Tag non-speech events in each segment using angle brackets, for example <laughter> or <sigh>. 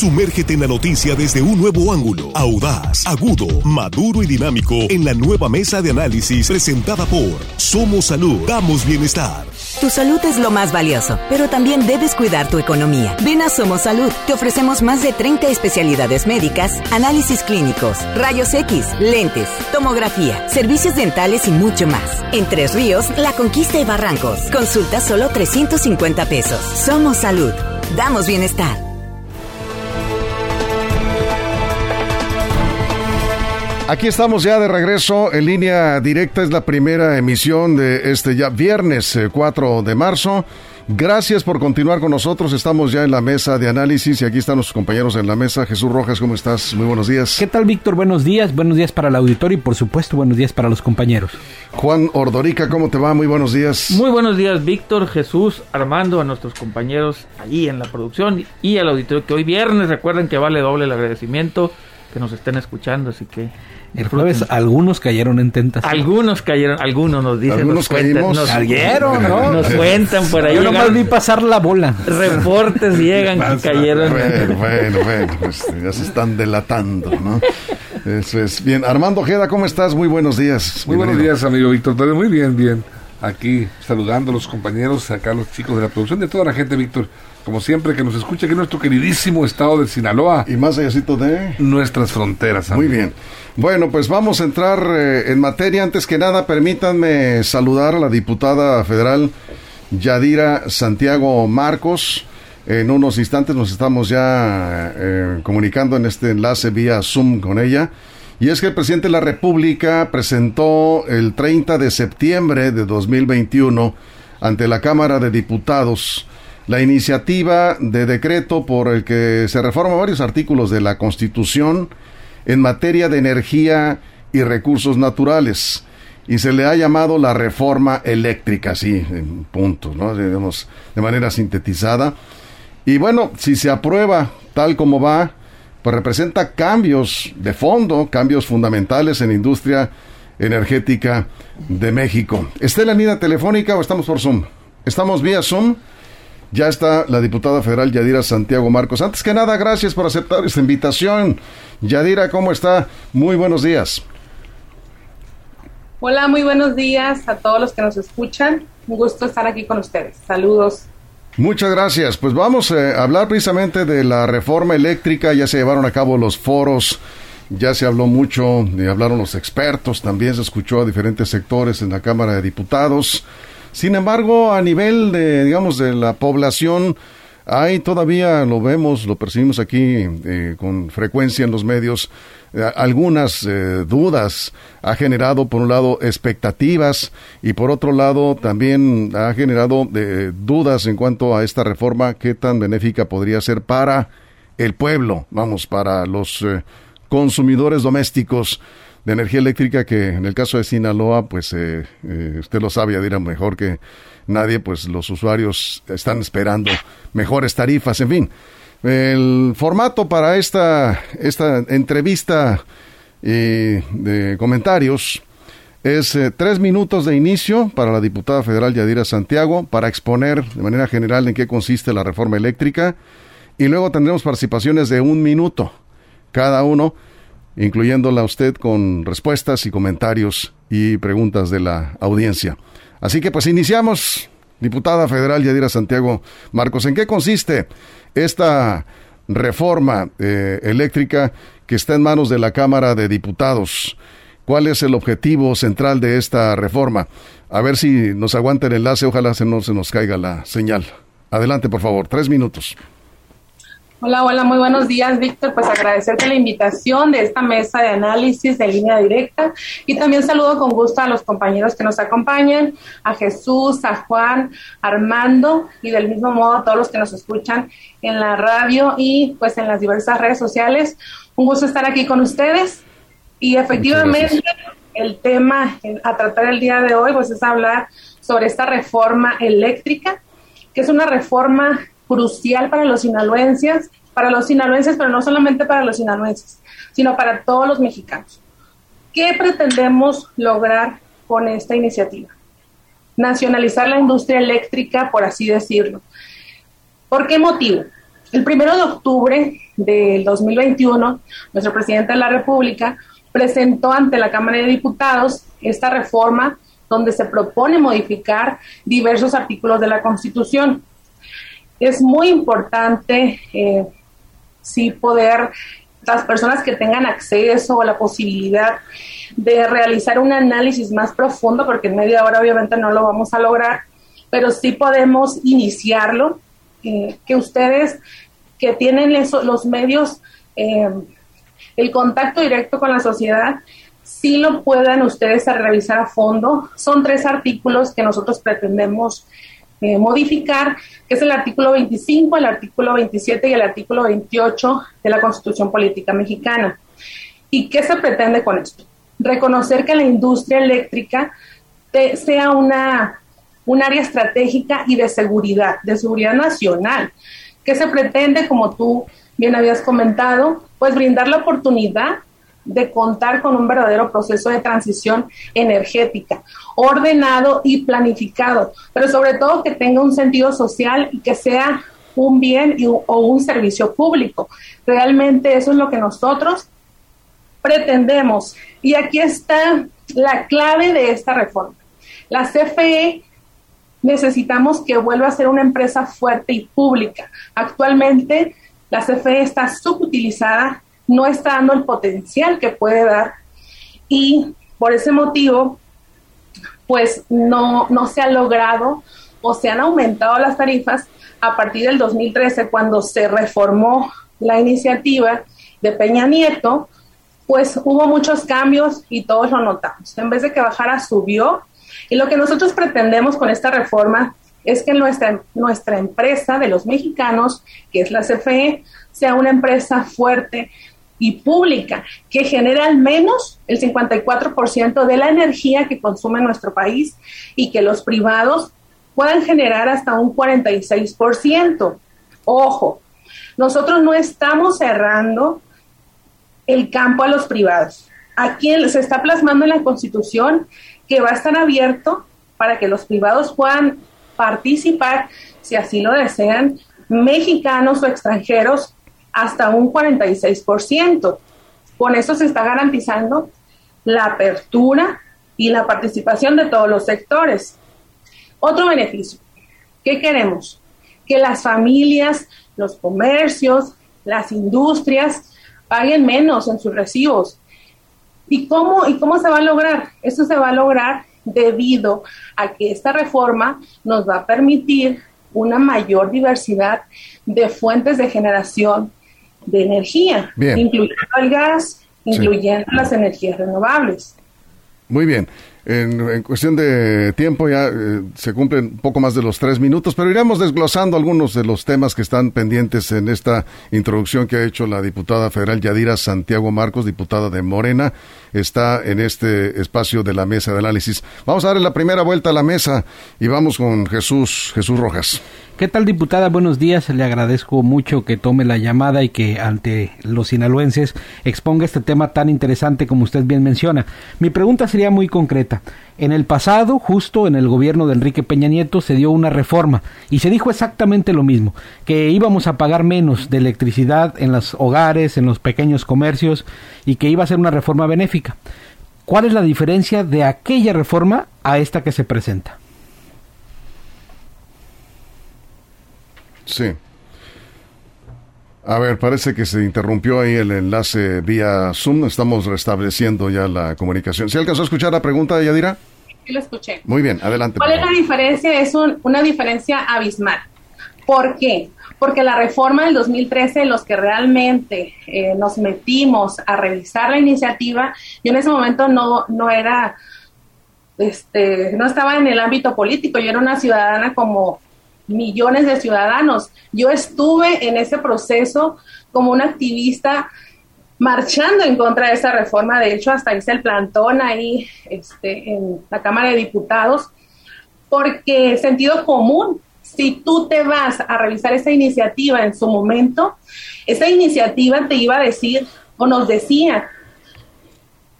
Sumérgete en la noticia desde un nuevo ángulo, audaz, agudo, maduro y dinámico en la nueva mesa de análisis presentada por Somos Salud, damos bienestar. Tu salud es lo más valioso, pero también debes cuidar tu economía. Ven a Somos Salud. Te ofrecemos más de 30 especialidades médicas, análisis clínicos, rayos X, lentes, tomografía, servicios dentales y mucho más. En Tres Ríos, La Conquista y Barrancos. Consulta solo 350 pesos. Somos Salud. Damos bienestar. Aquí estamos ya de regreso en línea directa. Es la primera emisión de este ya viernes 4 eh, de marzo. Gracias por continuar con nosotros. Estamos ya en la mesa de análisis y aquí están nuestros compañeros en la mesa. Jesús Rojas, ¿cómo estás? Muy buenos días. ¿Qué tal, Víctor? Buenos días. Buenos días para el auditorio y, por supuesto, buenos días para los compañeros. Juan Ordorica, ¿cómo te va? Muy buenos días. Muy buenos días, Víctor, Jesús, Armando, a nuestros compañeros allí en la producción y al auditorio que hoy viernes recuerden que vale doble el agradecimiento que nos estén escuchando, así que el jueves algunos cayeron en tentación. Algunos cayeron, algunos nos dicen, algunos nos cuentan, nos cayeron, ¿no? Nos cuentan por ahí. Yo nomás vi pasar la bola. Reportes llegan que cayeron. Bueno, bueno, bueno, pues ya se están delatando, ¿no? Eso es. Bien, Armando Ojeda, ¿cómo estás? Muy buenos días. Muy buenos días, amigo Víctor. Muy bien, bien. Aquí saludando a los compañeros, acá a los chicos de la producción, de toda la gente, Víctor como siempre, que nos escucha aquí en nuestro queridísimo estado de Sinaloa. Y más allá de nuestras fronteras. Muy bien. Bueno, pues vamos a entrar eh, en materia. Antes que nada, permítanme saludar a la diputada federal Yadira Santiago Marcos. En unos instantes nos estamos ya eh, comunicando en este enlace vía Zoom con ella. Y es que el presidente de la República presentó el 30 de septiembre de 2021 ante la Cámara de Diputados la iniciativa de decreto por el que se reforma varios artículos de la Constitución en materia de energía y recursos naturales y se le ha llamado la reforma eléctrica, sí, en puntos, ¿no? Digamos, de manera sintetizada. Y bueno, si se aprueba tal como va, pues representa cambios de fondo, cambios fundamentales en la industria energética de México. ¿Está en la línea telefónica o estamos por Zoom? Estamos vía Zoom. Ya está la diputada federal Yadira Santiago Marcos. Antes que nada, gracias por aceptar esta invitación. Yadira, ¿cómo está? Muy buenos días. Hola, muy buenos días a todos los que nos escuchan. Un gusto estar aquí con ustedes. Saludos. Muchas gracias. Pues vamos eh, a hablar precisamente de la reforma eléctrica. Ya se llevaron a cabo los foros, ya se habló mucho, y hablaron los expertos, también se escuchó a diferentes sectores en la Cámara de Diputados. Sin embargo, a nivel de, digamos, de la población, hay todavía, lo vemos, lo percibimos aquí eh, con frecuencia en los medios, eh, algunas eh, dudas. Ha generado, por un lado, expectativas y por otro lado, también ha generado dudas en cuanto a esta reforma, qué tan benéfica podría ser para el pueblo, vamos, para los consumidores domésticos de energía eléctrica que en el caso de Sinaloa, pues eh, eh, usted lo sabe, dirá mejor que nadie, pues los usuarios están esperando mejores tarifas, en fin. El formato para esta, esta entrevista eh, de comentarios es tres minutos de inicio para la diputada federal Yadira Santiago para exponer de manera general en qué consiste la reforma eléctrica y luego tendremos participaciones de un minuto cada uno incluyéndola usted con respuestas y comentarios y preguntas de la audiencia. Así que pues iniciamos, diputada federal Yadira Santiago Marcos, ¿en qué consiste esta reforma eh, eléctrica que está en manos de la Cámara de Diputados? ¿Cuál es el objetivo central de esta reforma? A ver si nos aguanta el enlace, ojalá se no se nos caiga la señal. Adelante, por favor, tres minutos. Hola, hola, muy buenos días, Víctor. Pues agradecerte la invitación de esta mesa de análisis de línea directa y también saludo con gusto a los compañeros que nos acompañan, a Jesús, a Juan, Armando y del mismo modo a todos los que nos escuchan en la radio y pues en las diversas redes sociales. Un gusto estar aquí con ustedes y efectivamente el tema a tratar el día de hoy pues es hablar sobre esta reforma eléctrica, que es una reforma crucial para los sinaloenses, para los sinaloenses, pero no solamente para los sinaloenses, sino para todos los mexicanos. ¿Qué pretendemos lograr con esta iniciativa? Nacionalizar la industria eléctrica, por así decirlo. ¿Por qué motivo? El primero de octubre del 2021, nuestro presidente de la República presentó ante la Cámara de Diputados esta reforma donde se propone modificar diversos artículos de la Constitución. Es muy importante eh, sí poder, las personas que tengan acceso o la posibilidad de realizar un análisis más profundo, porque en media hora obviamente no lo vamos a lograr, pero sí podemos iniciarlo, eh, que ustedes que tienen eso, los medios, eh, el contacto directo con la sociedad, sí lo puedan ustedes revisar a fondo. Son tres artículos que nosotros pretendemos eh, modificar, que es el artículo 25, el artículo 27 y el artículo 28 de la Constitución Política Mexicana. ¿Y qué se pretende con esto? Reconocer que la industria eléctrica sea una, un área estratégica y de seguridad, de seguridad nacional. ¿Qué se pretende, como tú bien habías comentado? Pues brindar la oportunidad de contar con un verdadero proceso de transición energética, ordenado y planificado, pero sobre todo que tenga un sentido social y que sea un bien o un servicio público. Realmente eso es lo que nosotros pretendemos. Y aquí está la clave de esta reforma. La CFE necesitamos que vuelva a ser una empresa fuerte y pública. Actualmente la CFE está subutilizada no está dando el potencial que puede dar y por ese motivo pues no, no se ha logrado o se han aumentado las tarifas a partir del 2013 cuando se reformó la iniciativa de Peña Nieto, pues hubo muchos cambios y todos lo notamos. En vez de que bajara, subió. Y lo que nosotros pretendemos con esta reforma es que nuestra, nuestra empresa de los mexicanos, que es la CFE, sea una empresa fuerte, y pública, que genera al menos el 54% de la energía que consume nuestro país y que los privados puedan generar hasta un 46%. Ojo, nosotros no estamos cerrando el campo a los privados. Aquí se está plasmando en la Constitución que va a estar abierto para que los privados puedan participar, si así lo desean, mexicanos o extranjeros hasta un 46%. Con eso se está garantizando la apertura y la participación de todos los sectores. Otro beneficio, ¿qué queremos? Que las familias, los comercios, las industrias paguen menos en sus recibos. ¿Y cómo, ¿Y cómo se va a lograr? Eso se va a lograr debido a que esta reforma nos va a permitir una mayor diversidad de fuentes de generación de energía, incluyendo el gas, incluyendo las energías renovables. Muy bien. En, cuestión de tiempo ya eh, se cumplen un poco más de los tres minutos, pero iremos desglosando algunos de los temas que están pendientes en esta introducción que ha hecho la diputada federal Yadira Santiago Marcos, diputada de Morena, está en este espacio de la mesa de análisis. Vamos a darle la primera vuelta a la mesa y vamos con Jesús, Jesús Rojas. ¿Qué tal, diputada? Buenos días. Le agradezco mucho que tome la llamada y que ante los sinaloenses exponga este tema tan interesante como usted bien menciona. Mi pregunta sería muy concreta. En el pasado, justo en el gobierno de Enrique Peña Nieto, se dio una reforma y se dijo exactamente lo mismo, que íbamos a pagar menos de electricidad en los hogares, en los pequeños comercios y que iba a ser una reforma benéfica. ¿Cuál es la diferencia de aquella reforma a esta que se presenta? Sí. A ver, parece que se interrumpió ahí el enlace vía Zoom. Estamos restableciendo ya la comunicación. ¿Se alcanzó a escuchar la pregunta, Yadira? Sí, lo escuché. Muy bien, adelante. ¿Cuál es la diferencia? Es una diferencia abismal. ¿Por qué? Porque la reforma del 2013, los que realmente eh, nos metimos a revisar la iniciativa, yo en ese momento no, no era, este, no estaba en el ámbito político, yo era una ciudadana como millones de ciudadanos. Yo estuve en ese proceso como una activista marchando en contra de esa reforma. De hecho, hasta hice el plantón ahí este, en la Cámara de Diputados, porque sentido común, si tú te vas a revisar esa iniciativa en su momento, esa iniciativa te iba a decir o nos decía,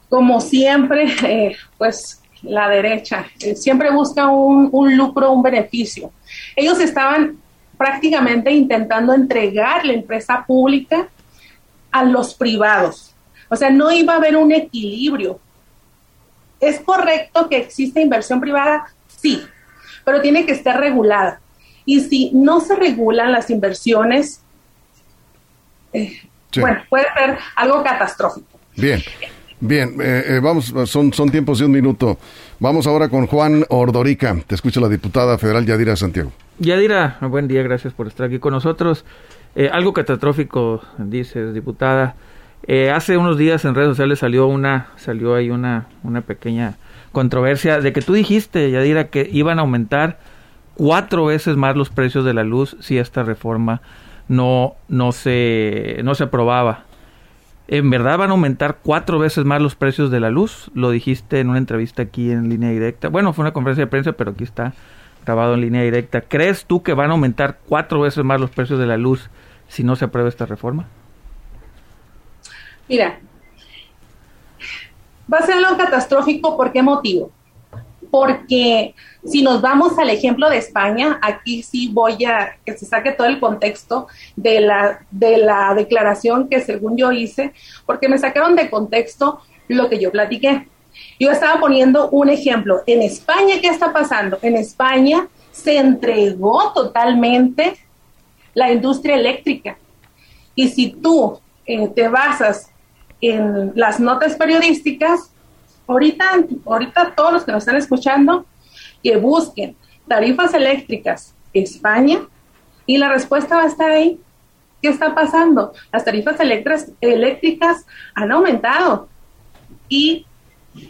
como siempre, eh, pues la derecha eh, siempre busca un, un lucro, un beneficio. Ellos estaban prácticamente intentando entregar la empresa pública a los privados. O sea, no iba a haber un equilibrio. ¿Es correcto que exista inversión privada? Sí, pero tiene que estar regulada. Y si no se regulan las inversiones, eh, bueno, puede ser algo catastrófico. Bien. Bien, eh, eh, vamos, son, son tiempos de un minuto. Vamos ahora con Juan Ordorica. Te escucha la diputada federal Yadira Santiago. Yadira, buen día, gracias por estar aquí con nosotros. algo catastrófico, dices, diputada. hace unos días en redes sociales salió una, salió ahí una, una pequeña controversia de que tú dijiste, Yadira, que iban a aumentar cuatro veces más los precios de la luz si esta reforma no, no, se, no se aprobaba. ¿En verdad van a aumentar cuatro veces más los precios de la luz? Lo dijiste en una entrevista aquí en línea directa. Bueno, fue una conferencia de prensa, pero aquí está grabado en línea directa. ¿Crees tú que van a aumentar cuatro veces más los precios de la luz si no se aprueba esta reforma? Mira, va a ser algo catastrófico. ¿Por qué motivo? Porque si nos vamos al ejemplo de España, aquí sí voy a que se saque todo el contexto de la, de la declaración que según yo hice, porque me sacaron de contexto lo que yo platiqué. Yo estaba poniendo un ejemplo. En España, ¿qué está pasando? En España se entregó totalmente la industria eléctrica. Y si tú eh, te basas en las notas periodísticas, ahorita, ahorita todos los que nos están escuchando, que busquen tarifas eléctricas España y la respuesta va a estar ahí. ¿Qué está pasando? Las tarifas eléctricas han aumentado y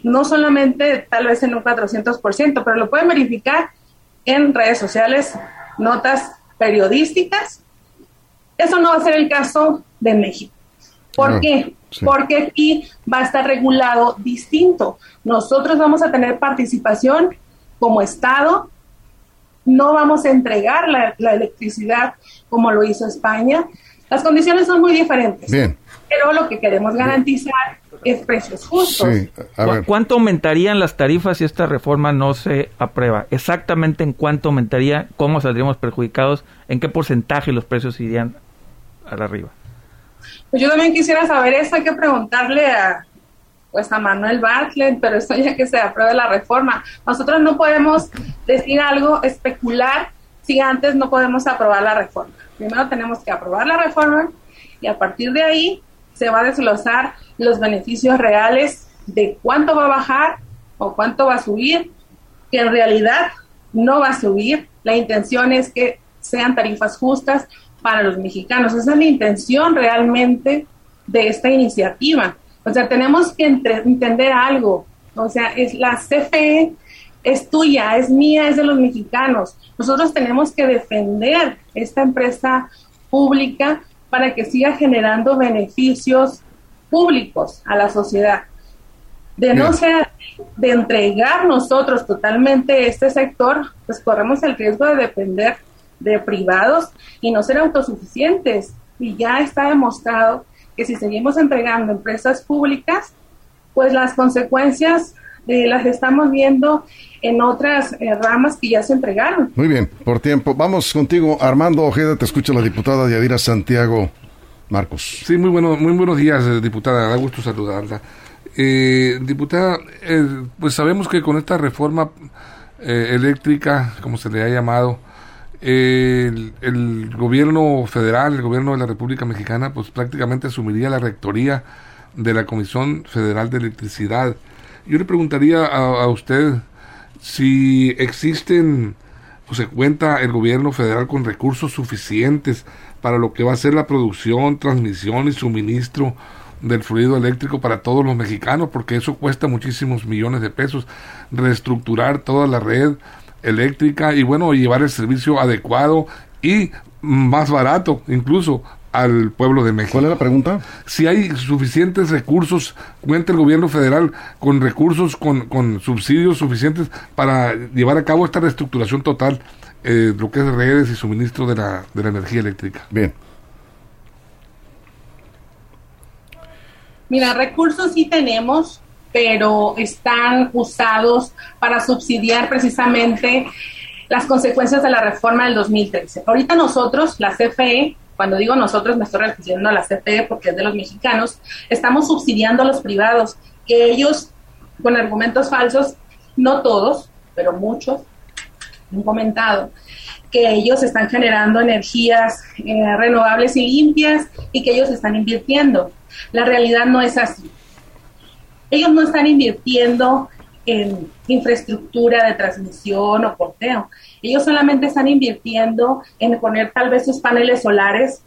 no solamente tal vez en un 400%, pero lo pueden verificar en redes sociales, notas periodísticas. Eso no va a ser el caso de México. ¿Por qué? Porque aquí va a estar regulado distinto. Nosotros vamos a tener participación como Estado, no vamos a entregar la, electricidad como lo hizo España. Las condiciones son muy diferentes. Bien. Pero lo que queremos garantizar es precios justos. ¿Cuánto aumentarían las tarifas si esta reforma no se aprueba? Exactamente en cuánto aumentaría, cómo saldríamos perjudicados, en qué porcentaje los precios irían a la arriba. Pues yo también quisiera saber eso, hay que preguntarle a, pues a Manuel Bartlett, pero eso ya que se apruebe la reforma. Nosotros no podemos decir algo, especular, si antes no podemos aprobar la reforma. Primero tenemos que aprobar la reforma y a partir de ahí se va a desglosar los beneficios reales de cuánto va a bajar o cuánto va a subir, que en realidad no va a subir. La intención es que sean tarifas justas para los mexicanos. Esa es la intención realmente de esta iniciativa. O sea, tenemos que entender algo. O sea, es la CFE es tuya, es mía, es de los mexicanos. Nosotros tenemos que defender esta empresa pública para que siga generando beneficios públicos a la sociedad. De no ser, de entregar nosotros totalmente este sector, pues corremos el riesgo de depender de privados y no ser autosuficientes. Y ya está demostrado que si seguimos entregando empresas públicas, pues las consecuencias eh, las estamos viendo en otras eh, ramas que ya se entregaron. Muy bien, por tiempo. Vamos contigo, Armando Ojeda, te escucha la diputada Yadira Santiago Marcos. Sí, muy, bueno, muy buenos días, eh, diputada, da gusto saludarla. diputada, pues sabemos que con esta reforma eléctrica, como se le ha llamado, el, gobierno federal, el gobierno de la República Mexicana, pues prácticamente asumiría la rectoría de la Comisión Federal de Electricidad. Yo le preguntaría a, usted si existen o se cuenta el gobierno federal con recursos suficientes para lo que va a ser la producción, transmisión y suministro del fluido eléctrico para todos los mexicanos, porque eso cuesta muchísimos millones de pesos, reestructurar toda la red, eléctrica y bueno, llevar el servicio adecuado y más barato incluso al pueblo de México. ¿Cuál es la pregunta? Si hay suficientes recursos, cuenta el gobierno federal con recursos, con, con subsidios suficientes para llevar a cabo esta reestructuración total, eh, lo que es redes y suministro de la, de la energía eléctrica. Bien. Mira, recursos sí tenemos, pero están usados para subsidiar precisamente las consecuencias de la reforma del 2013. Ahorita nosotros, la CFE, cuando digo nosotros me estoy refiriendo a la CFE porque es de los mexicanos, estamos subsidiando a los privados, que ellos con argumentos falsos, no todos, pero muchos, han comentado que ellos están generando energías eh, renovables y limpias y que ellos están invirtiendo. La realidad no es así. Ellos no están invirtiendo en infraestructura de transmisión o porteo. Ellos solamente están invirtiendo en poner tal vez sus paneles solares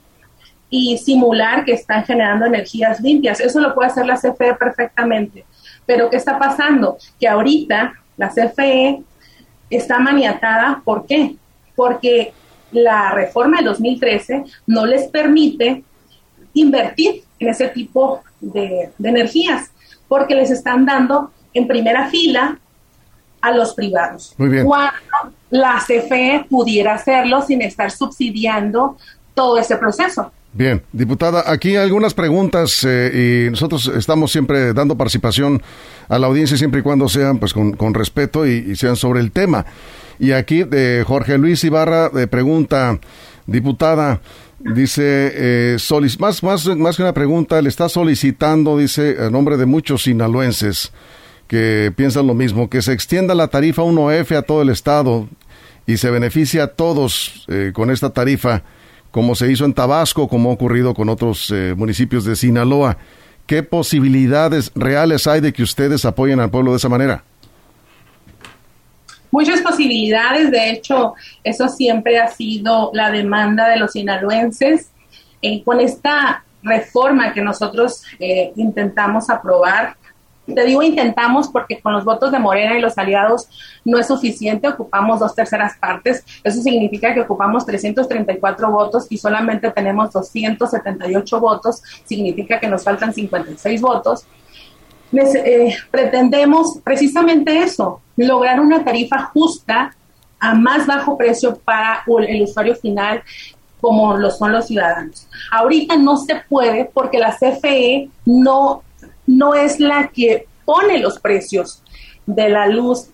y simular que están generando energías limpias. Eso lo puede hacer la CFE perfectamente. Pero ¿qué está pasando? Que ahorita la CFE está maniatada. ¿Por qué? Porque la reforma de 2013 no les permite invertir en ese tipo de energías, porque les están dando en primera fila a los privados. Muy bien. Cuando la CFE pudiera hacerlo sin estar subsidiando todo ese proceso. Bien, diputada, aquí algunas preguntas eh, y nosotros estamos siempre dando participación a la audiencia siempre y cuando sean pues con, con respeto y, y, sean sobre el tema. Y aquí de Jorge Luis Ibarra de pregunta, diputada, dice, eh, más, más, más que una pregunta, le está solicitando, dice, a nombre de muchos sinaloenses que piensan lo mismo, que se extienda la tarifa 1F a todo el estado y se beneficia a todos eh, con esta tarifa como se hizo en Tabasco, como ha ocurrido con otros eh, municipios de Sinaloa. ¿Qué posibilidades reales hay de que ustedes apoyen al pueblo de esa manera? Muchas posibilidades, de hecho, eso siempre ha sido la demanda de los sinaloenses. Eh, con esta reforma que nosotros eh, intentamos aprobar, te digo intentamos porque con los votos de Morena y los aliados no es suficiente, ocupamos dos terceras partes, eso significa que ocupamos 334 votos y solamente tenemos 278 votos, significa que nos faltan 56 votos. Eh, pretendemos precisamente eso, lograr una tarifa justa a más bajo precio para el usuario final como lo son los ciudadanos. Ahorita no se puede porque la CFE no no es la que pone los precios de la luz.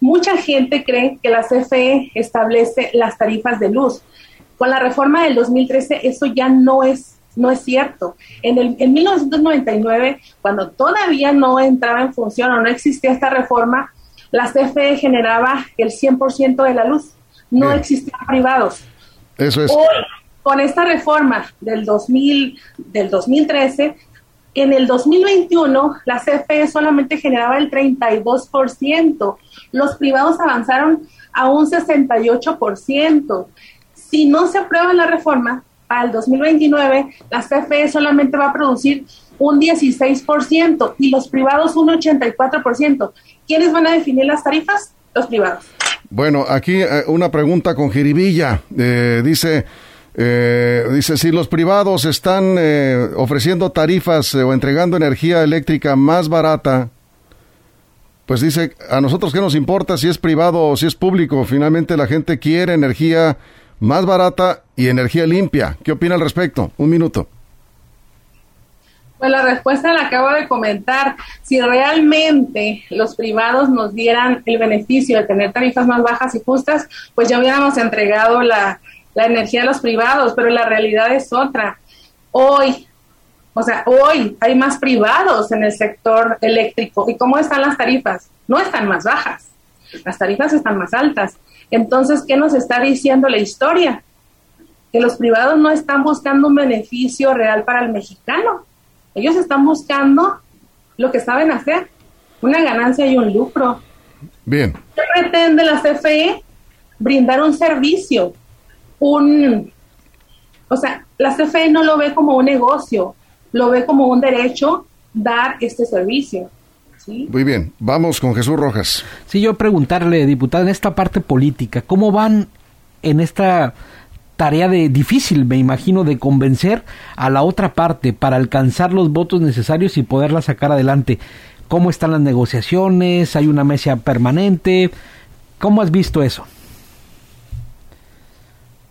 Mucha gente cree que la CFE establece las tarifas de luz. Con la reforma del 2013 eso ya no es no es cierto. En, el, en 1999, cuando todavía no entraba en función o no existía esta reforma, la CFE generaba el 100% de la luz. No Bien. existían privados. Eso es. Hoy, con esta reforma del 2000, del 2013, en el 2021, la CFE solamente generaba el 32%. Los privados avanzaron a un 68%. Si no se aprueba la reforma, el 2029, la CFE solamente va a producir un 16% y los privados un 84%. ¿Quiénes van a definir las tarifas? Los privados. Bueno, aquí eh, una pregunta con jiribilla. Eh, dice... Eh, dice, si los privados están eh, ofreciendo tarifas eh, o entregando energía eléctrica más barata, pues dice, a nosotros qué nos importa si es privado o si es público. Finalmente la gente quiere energía más barata y energía limpia. ¿Qué opina al respecto? Un minuto. Pues la respuesta la acabo de comentar. Si realmente los privados nos dieran el beneficio de tener tarifas más bajas y justas, pues ya hubiéramos entregado la, la energía de los privados, pero la realidad es otra. Hoy, o sea, hoy hay más privados en el sector eléctrico. ¿Y cómo están las tarifas? No están más bajas, las tarifas están más altas. Entonces, ¿qué nos está diciendo la historia? Que los privados no están buscando un beneficio real para el mexicano. Ellos están buscando lo que saben hacer, una ganancia y un lucro. Bien. ¿Qué pretende la CFE? Brindar un servicio, un, o sea, la CFE no lo ve como un negocio, lo ve como un derecho dar este servicio. ¿Sí? Muy bien, vamos con Jesús Rojas. Sí, yo preguntarle, diputada, en esta parte política, ¿cómo van en esta tarea de difícil, me imagino, de convencer a la otra parte para alcanzar los votos necesarios y poderla sacar adelante? ¿Cómo están las negociaciones? ¿Hay una mesa permanente? ¿Cómo has visto eso?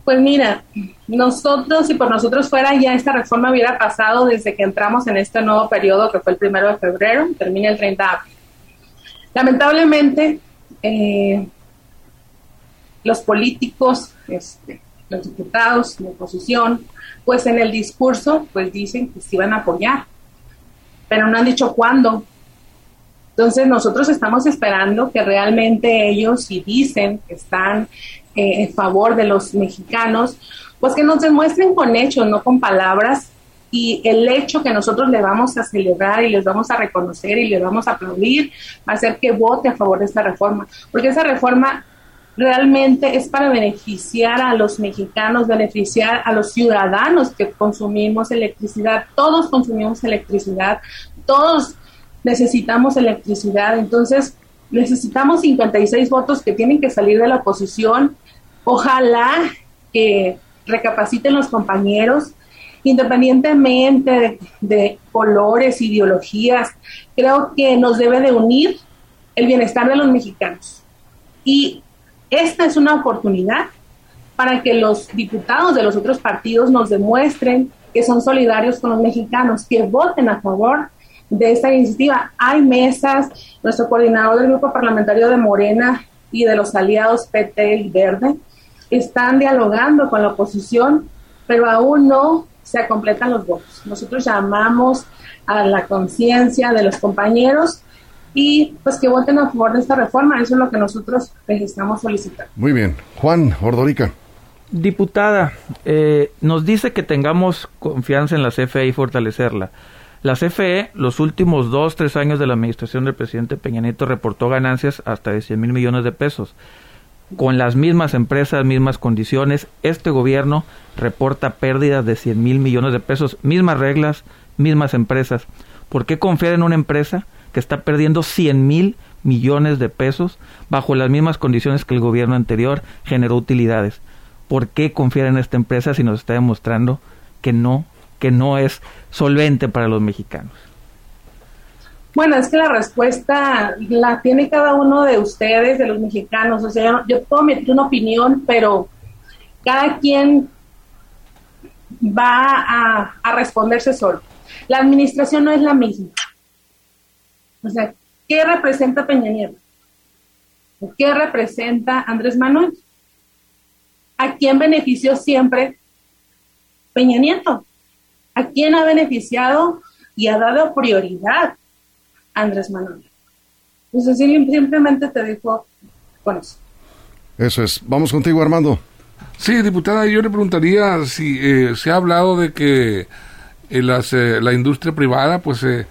Pues mira, nosotros, si por nosotros fuera, ya esta reforma hubiera pasado desde que entramos en este nuevo periodo, que fue el primero de febrero, termina el 30 de abril. Lamentablemente, eh, los políticos este, los diputados de oposición, pues en el discurso, pues dicen que se iban a apoyar, pero no han dicho cuándo. Entonces nosotros estamos esperando que realmente ellos, si dicen que están eh, en favor de los mexicanos, pues que nos demuestren con hechos, no con palabras, y el hecho que nosotros le vamos a celebrar y les vamos a reconocer y les vamos a aplaudir va a hacer que vote a favor de esta reforma, porque esa reforma realmente es para beneficiar a los mexicanos, beneficiar a los ciudadanos que consumimos electricidad. Todos consumimos electricidad, todos necesitamos electricidad. Entonces, necesitamos 56 votos que tienen que salir de la oposición. Ojalá que recapaciten los compañeros, independientemente de, colores, ideologías. Creo que nos debe de unir el bienestar de los mexicanos. Y esta es una oportunidad para que los diputados de los otros partidos nos demuestren que son solidarios con los mexicanos, que voten a favor de esta iniciativa. Hay mesas, nuestro coordinador del grupo parlamentario de Morena y de los aliados PT y Verde están dialogando con la oposición, pero aún no se completan los votos. Nosotros llamamos a la conciencia de los compañeros y pues que voten a favor de esta reforma. Eso es lo que nosotros les estamos solicitando. Muy bien. Juan Ordorica. Diputada, eh, nos dice que tengamos confianza en la CFE y fortalecerla. La CFE, los últimos dos, tres años de la administración del presidente Peña Nieto, reportó ganancias hasta de 100 mil millones de pesos. Con las mismas empresas, mismas condiciones, este gobierno reporta pérdidas de 100 mil millones de pesos, mismas reglas, mismas empresas. ¿Por qué confiar en una empresa que está perdiendo 100 mil millones de pesos bajo las mismas condiciones que el gobierno anterior generó utilidades. ¿Por qué confiar en esta empresa si nos está demostrando que no, que no es solvente para los mexicanos? Bueno, es que la respuesta la tiene cada uno de ustedes, de los mexicanos. O sea, yo puedo meter una opinión, pero cada quien va a, a responderse solo. La administración no es la misma. O sea, ¿qué representa Peña Nieto? ¿Qué representa Andrés Manuel? ¿A quién benefició siempre Peña Nieto? ¿A quién ha beneficiado y ha dado prioridad Andrés Manuel? Entonces, simplemente te dijo con eso. Eso es. Vamos contigo, Armando. Sí, diputada, yo le preguntaría si eh, se ha hablado de que eh, las, eh, la industria privada, pues, eh,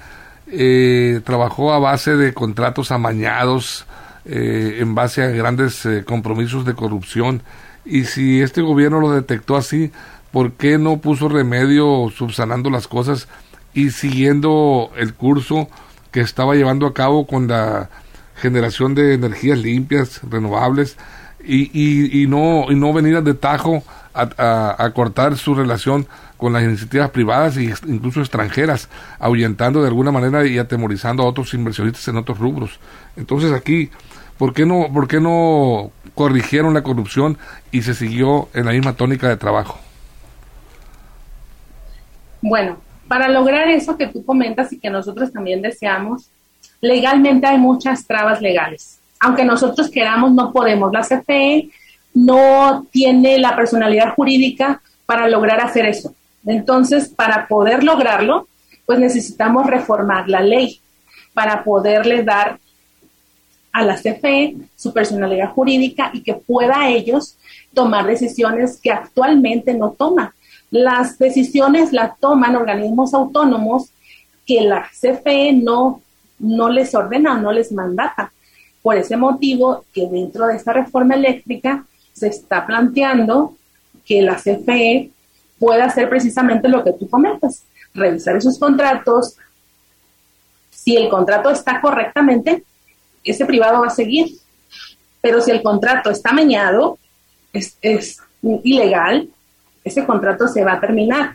eh, trabajó a base de contratos amañados, eh, en base a grandes eh, compromisos de corrupción. Y si este gobierno lo detectó así, ¿por qué no puso remedio subsanando las cosas y siguiendo el curso que estaba llevando a cabo con la generación de energías limpias, renovables, y, y, no, y no venir de tajo a, a, a cortar su relación con las iniciativas privadas e incluso extranjeras, ahuyentando de alguna manera y atemorizando a otros inversionistas en otros rubros. Entonces aquí, ¿por qué no, por qué no corrigieron la corrupción y se siguió en la misma tónica de trabajo? Bueno, para lograr eso que tú comentas y que nosotros también deseamos, legalmente hay muchas trabas legales. Aunque nosotros queramos, no podemos. La CFE no tiene la personalidad jurídica para lograr hacer eso. Entonces, para poder lograrlo, pues necesitamos reformar la ley para poderle dar a la CFE su personalidad jurídica y que pueda ellos tomar decisiones que actualmente no toman. Las decisiones las toman organismos autónomos que la CFE no, no les ordena no les mandata. Por ese motivo que dentro de esta reforma eléctrica se está planteando que la CFE pueda hacer precisamente lo que tú comentas, revisar esos contratos. Si el contrato está correctamente, ese privado va a seguir. Pero si el contrato está meñado, es, es ilegal, ese contrato se va a terminar.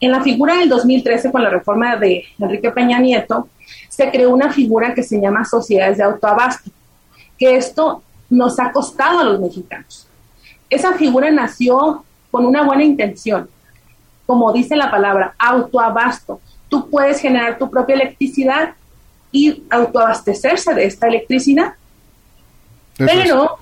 En la figura del 2013, con la reforma de Enrique Peña Nieto, se creó una figura que se llama sociedades de autoabasto, que esto nos ha costado a los mexicanos. Esa figura nació con una buena intención. Como dice la palabra, autoabasto. Tú puedes generar tu propia electricidad y autoabastecerse de esta electricidad. Eso Pero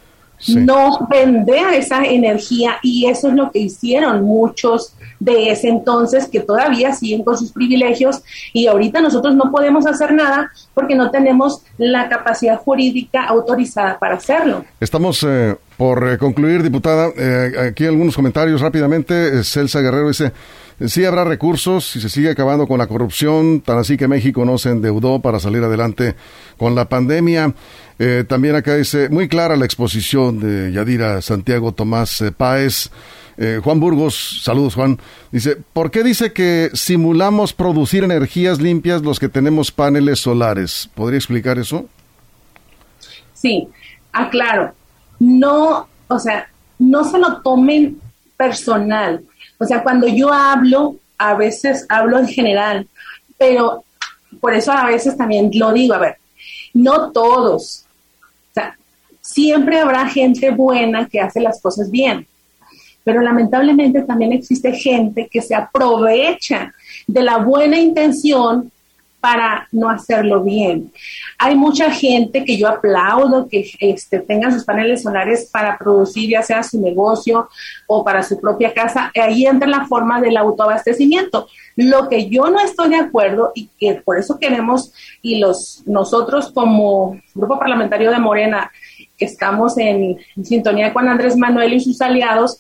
no vender esa energía y eso es lo que hicieron muchos de ese entonces que todavía siguen con sus privilegios y ahorita nosotros no podemos hacer nada porque no tenemos la capacidad jurídica autorizada para hacerlo. Estamos eh, por eh, concluir, diputada. Eh, aquí algunos comentarios rápidamente. Celsa Guerrero dice, sí habrá recursos si se sigue acabando con la corrupción, tan así que México no se endeudó para salir adelante con la pandemia. también acá dice, muy clara la exposición de Yadira Santiago Tomás Páez. Eh, Juan Burgos, saludos Juan, dice, ¿por qué dice que simulamos producir energías limpias los que tenemos paneles solares? ¿Podría explicar eso? Sí, aclaro, no, o sea, no se lo tomen personal. O sea, cuando yo hablo, a veces hablo en general, pero por eso a veces también lo digo, a ver, no todos. O sea, siempre habrá gente buena que hace las cosas bien pero lamentablemente también existe gente que se aprovecha de la buena intención para no hacerlo bien. Hay mucha gente que yo aplaudo que este, tengan sus paneles solares para producir ya sea su negocio o para su propia casa. Ahí entra la forma del autoabastecimiento. Lo que yo no estoy de acuerdo y que por eso queremos y los nosotros como grupo parlamentario de Morena que estamos en sintonía con Andrés Manuel y sus aliados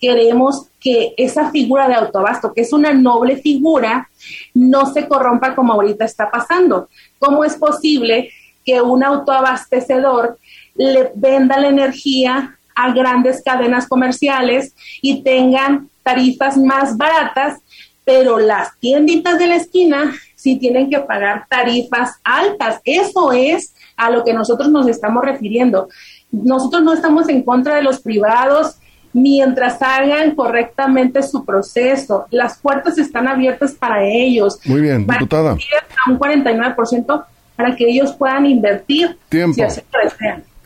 queremos que esa figura de autoabasto, que es una noble figura, no se corrompa como ahorita está pasando. ¿Cómo es posible que un autoabastecedor le venda la energía a grandes cadenas comerciales y tengan tarifas más baratas, pero las tienditas de la esquina sí tienen que pagar tarifas altas? Eso es a lo que nosotros nos estamos refiriendo. Nosotros no estamos en contra de los privados, mientras hagan correctamente su proceso. Las puertas están abiertas para ellos. Muy bien, diputada. A un 49% para que ellos puedan invertir. Tiempo.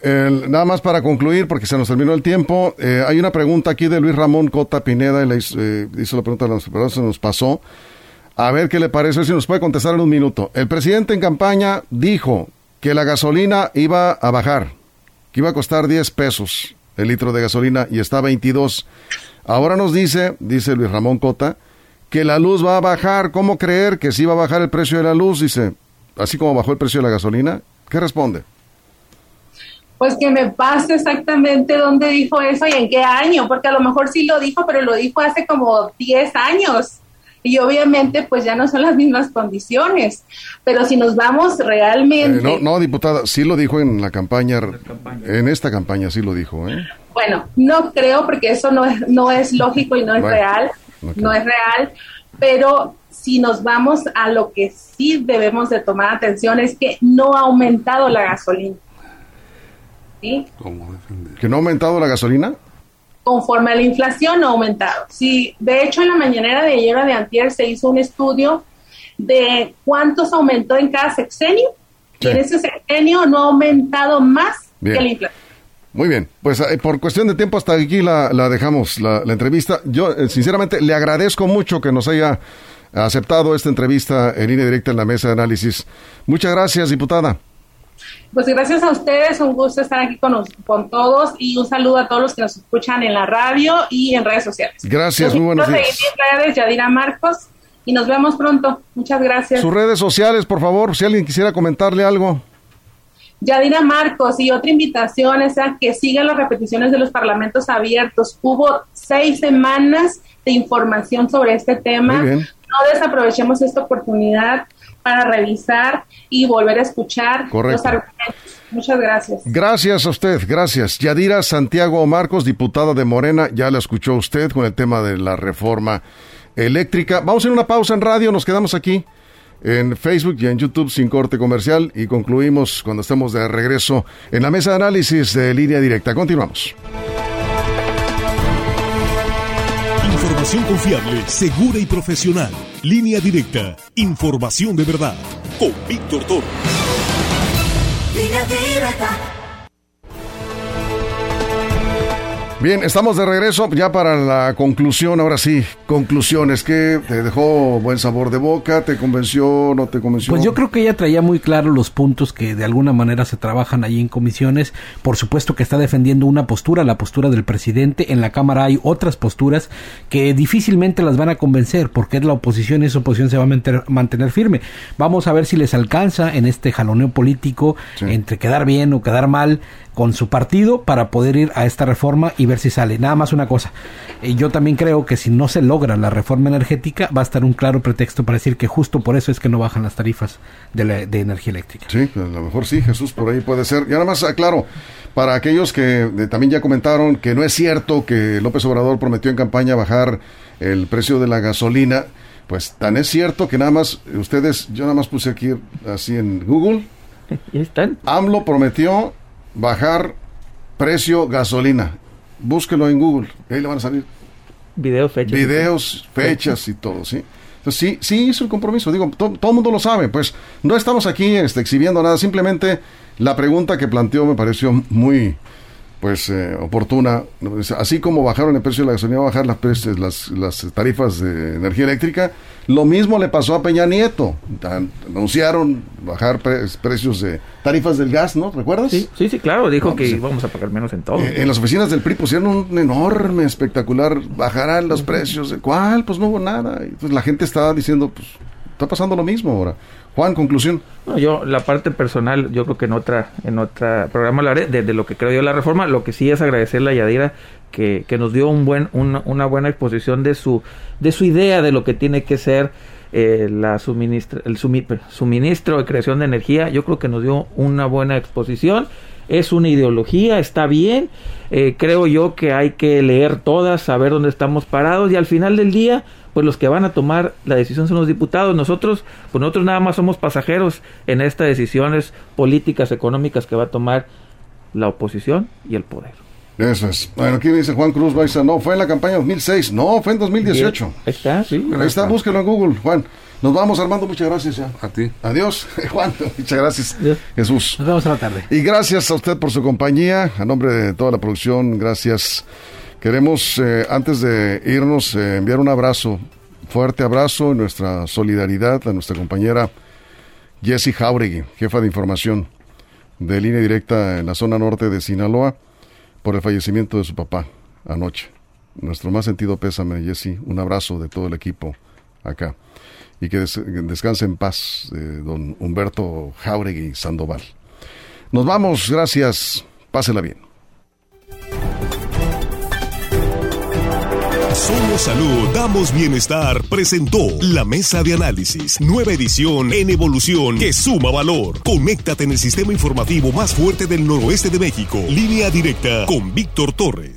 nada más para concluir, porque se nos terminó el tiempo, eh, hay una pregunta aquí de Luis Ramón Cota Pineda, y le hizo, eh, la pregunta, pero se nos pasó. A ver qué le parece, si nos puede contestar en un minuto. El presidente en campaña dijo que la gasolina iba a bajar, que iba a costar 10 pesos el litro de gasolina y está a 22. Ahora nos dice, dice Luis Ramón Cota, que la luz va a bajar. ¿Cómo creer que sí va a bajar el precio de la luz? Dice, así como bajó el precio de la gasolina. ¿Qué responde? Pues que me pase exactamente dónde dijo eso y en qué año, porque a lo mejor sí lo dijo, pero lo dijo hace como 10 años y obviamente pues ya no son las mismas condiciones. Pero si nos vamos realmente... Eh, no, no, diputada, sí lo dijo en la campaña, en esta campaña sí lo dijo. ¿eh? Bueno, no creo porque eso no es, no es lógico y no es real, no es real, pero si nos vamos a lo que sí debemos de tomar atención es que no ha aumentado la gasolina. ¿Sí? ¿Que no ha aumentado la gasolina? Conforme a la inflación ha aumentado. Sí, de hecho, en la mañanera de ayer o de antier se hizo un estudio de cuántos aumentó en cada sexenio. Y en ese sexenio no ha aumentado más que la inflación. Muy bien, pues eh, por cuestión de tiempo hasta aquí la, dejamos, la, entrevista. Yo, eh, sinceramente, le agradezco mucho que nos haya aceptado esta entrevista en línea directa en la mesa de análisis. Muchas gracias, diputada. Pues gracias a ustedes, un gusto estar aquí con, con todos y un saludo a todos los que nos escuchan en la radio y en redes sociales. Gracias, muy buenos días. redes, Yadira Marcos, y nos vemos pronto. Muchas gracias. Sus redes sociales, por favor, si alguien quisiera comentarle algo. Yadira Marcos, y otra invitación es a que sigan las repeticiones de los parlamentos abiertos. Hubo seis semanas de información sobre este tema. No desaprovechemos esta oportunidad para revisar y volver a escuchar los argumentos. Muchas gracias. Gracias a usted, gracias. Yadira Santiago Marcos, diputada de Morena, ya la escuchó usted con el tema de la reforma eléctrica. Vamos a ir una pausa en radio, nos quedamos aquí en Facebook y en YouTube sin corte comercial y concluimos cuando estemos de regreso en la mesa de análisis de línea directa. Continuamos. Información confiable, segura y profesional. Línea directa. Información de verdad. Con Víctor Toro. Bien, estamos de regreso ya para la conclusión. Ahora sí, conclusiones. ¿Qué te dejó buen sabor de boca? ¿Te convenció? ¿No te convenció? Pues yo creo que ella traía muy claro los puntos que de alguna manera se trabajan allí en comisiones. Por supuesto que está defendiendo una postura, la postura del presidente. En la Cámara hay otras posturas que difícilmente las van a convencer porque es la oposición y esa oposición se va a mantener, firme. Vamos a ver si les alcanza en este jaloneo político entre quedar bien o quedar mal con su partido para poder ir a esta reforma y ver si sale. Nada más una cosa. y yo también creo que si no se logra la reforma energética va a estar un claro pretexto para decir que justo por eso es que no bajan las tarifas de, energía eléctrica. Sí, a lo mejor sí, Jesús, por ahí puede ser. Y nada más aclaro, para aquellos que eh, también ya comentaron que no es cierto que López Obrador prometió en campaña bajar el precio de la gasolina, pues tan es cierto que nada más ustedes, yo nada más puse aquí así en Google. <laughs> ¿Y están? AMLO prometió bajar precio gasolina. Búsquelo en Google, ahí le van a salir. Videos, fechas. Videos, fechas y <laughs> todo, ¿sí? Entonces sí, sí hizo el compromiso, digo, todo el mundo lo sabe, pues no estamos aquí este, exhibiendo nada, simplemente la pregunta que planteó me pareció muy, pues eh, oportuna. Así como bajaron el precio de la gasolina, bajar las, las, las tarifas de energía eléctrica, lo mismo le pasó a Peña Nieto. Anunciaron bajar precios de tarifas del gas, ¿no? ¿Recuerdas? Sí, sí, sí claro. Dijo que íbamos a pagar menos en todo. Eh, en las oficinas del PRI pusieron un enorme, espectacular, bajarán los precios. ¿De cuál? Pues no hubo nada. Entonces la gente estaba diciendo, pues está pasando lo mismo ahora. Juan, conclusión. yo, la parte personal, yo creo que en otra, en otra programa hablaré de, de, lo que creo yo la reforma. Lo que sí es agradecerle a Yadira que, que nos dio un buen, una, buena exposición de su, de su idea de lo que tiene que ser eh, la suministra, el suministro de creación de energía. Yo creo que nos dio una buena exposición. Es una ideología, está bien. Eh, creo yo que hay que leer todas, saber dónde estamos parados y al final del día pues los que van a tomar la decisión son los diputados. Nosotros, pues nosotros nada más somos pasajeros en estas decisiones políticas, económicas que va a tomar la oposición y el poder. Eso es. Bueno, aquí dice Juan Cruz Baiza, no, fue en la campaña 2006, no, fue en 2018. Ahí está, sí. Ahí está, búsquelo en Google, Juan. Nos vamos, Armando, muchas gracias ya. A ti. Adiós, <laughs> Juan, muchas gracias. Jesús. Nos vemos a la tarde. Y gracias a usted por su compañía, a nombre de toda la producción, gracias. Queremos, eh, antes de irnos, eh, enviar un abrazo, fuerte abrazo, nuestra solidaridad a nuestra compañera Jessie Jauregui, jefa de información de línea directa en la zona norte de Sinaloa, por el fallecimiento de su papá anoche. Nuestro más sentido pésame, Jessie, un abrazo de todo el equipo acá. Y que descanse en paz, eh, don Humberto Jauregui Sandoval. Nos vamos, gracias, pásela bien. Somos Salud, damos bienestar, presentó la mesa de análisis, nueva edición en evolución que suma valor. Conéctate en el sistema informativo más fuerte del noroeste de México, línea directa con Víctor Torres.